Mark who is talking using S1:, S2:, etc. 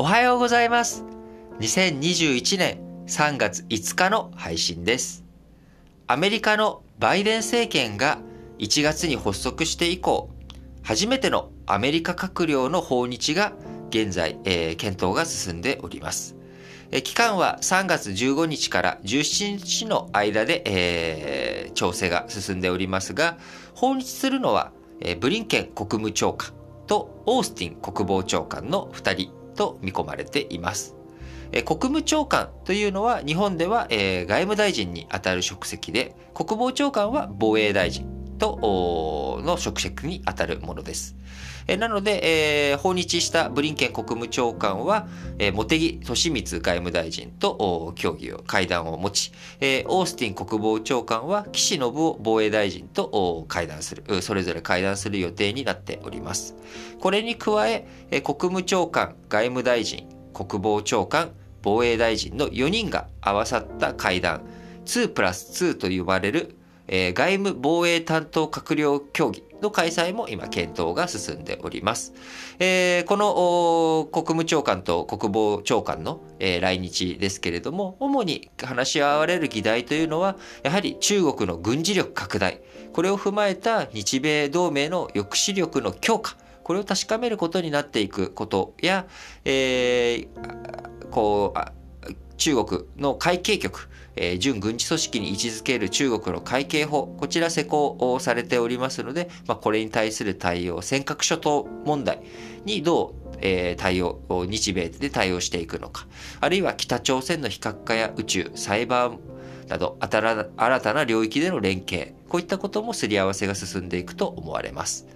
S1: おはようございます。2021年3月5日の配信です。アメリカのバイデン政権が1月に発足して以降、初めてのアメリカ閣僚の訪日が現在、えー検討が進んでおります。え期間は3月15日から17日の間で、えー調整が進んでおりますが、訪日するのは、えーブリンケン国務長官とオースティン国防長官の2人と見込まれています。国務長官というのは日本では、外務大臣にあたる職責で、国防長官は防衛大臣との職責にあたるものです。えなので、えー訪日したブリンケン国務長官は、えー茂木敏光外務大臣と協議を、会談を持ち、えーオースティン国防長官は岸信夫防衛大臣と会談する、それぞれ会談する予定になっております。これに加え、えー国務長官、外務大臣、国防長官、防衛大臣の4人が合わさった会談、2プラス2と呼ばれる、えー外務防衛担当閣僚協議の開催も今検討が進んでおります。えーこの国務長官と国防長官の、えー来日ですけれども、主に話し合われる議題というのは、やはり中国の軍事力拡大、これを踏まえた日米同盟の抑止力の強化、これを確かめることになっていくことや、えーこう、中国の海警局、えー準軍事組織に位置づける中国の海警法、こちら施行されておりますので、まあ、これに対する対応、尖閣諸島問題にどう、え対応、日米で対応していくのか、あるいは北朝鮮の非核化や宇宙、サイバーなど新たな領域での連携、こういったこともすり合わせが進んでいくと思われます。